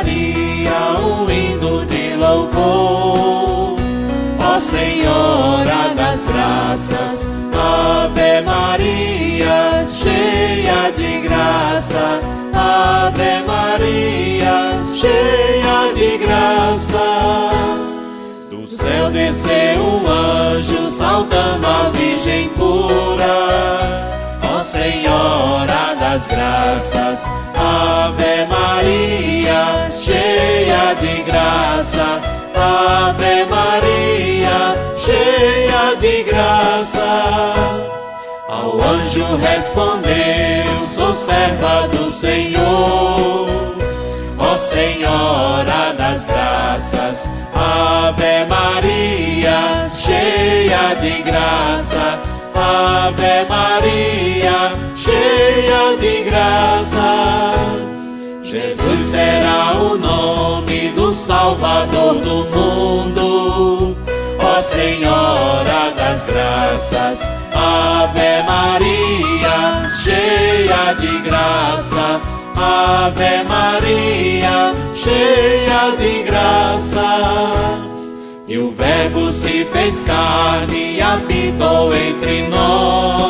Maria, o hino de louvor. Ó Senhora das graças, Ave Maria, cheia de graça, Ave Maria, cheia de graça. Do céu desceu um anjo saudando a Virgem pura. Ó Senhora das graças, Ave Maria Maria, cheia de graça. Ave Maria, cheia de graça. Ao anjo respondeu: Sou serva do Senhor. Ó Senhora das graças, Ave Maria, cheia de graça. Ave Maria, cheia de graça. Jesus será o nome do Salvador do mundo. Ó Senhora das graças, Ave Maria, cheia de graça. Ave Maria, cheia de graça. E o Verbo se fez carne e habitou entre nós.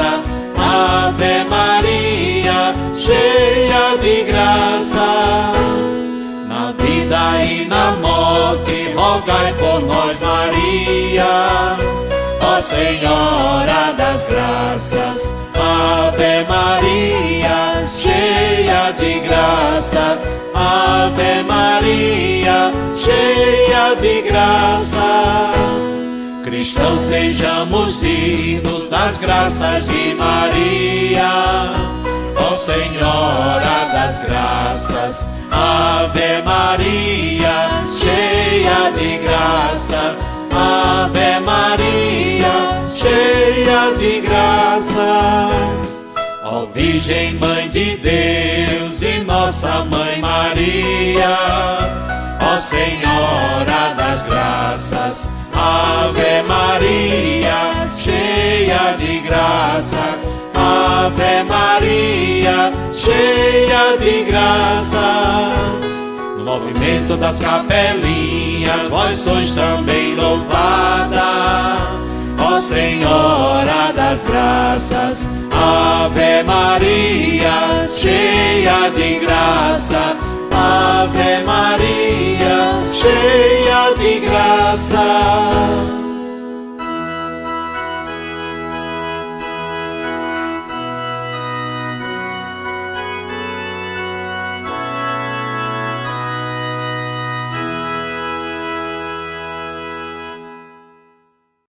Graça. Ave Maria, cheia de graça. Na vida e na morte, rogai por nós, Maria. Ó Senhora das graças, Ave Maria, cheia de graça. Ave Maria, cheia de graça. Cristãos sejamos dignos das graças de Maria. Ó Senhora das graças, Ave Maria, cheia de graça. Ave Maria, cheia de graça. Ó Virgem Mãe de Deus e Nossa Mãe Maria, ó Senhora das graças, Ave Maria, cheia de graça, Ave Maria, cheia de graça. No movimento das capelinhas, vós sois também louvada. Ó Senhora das graças, Ave Maria, cheia de graça.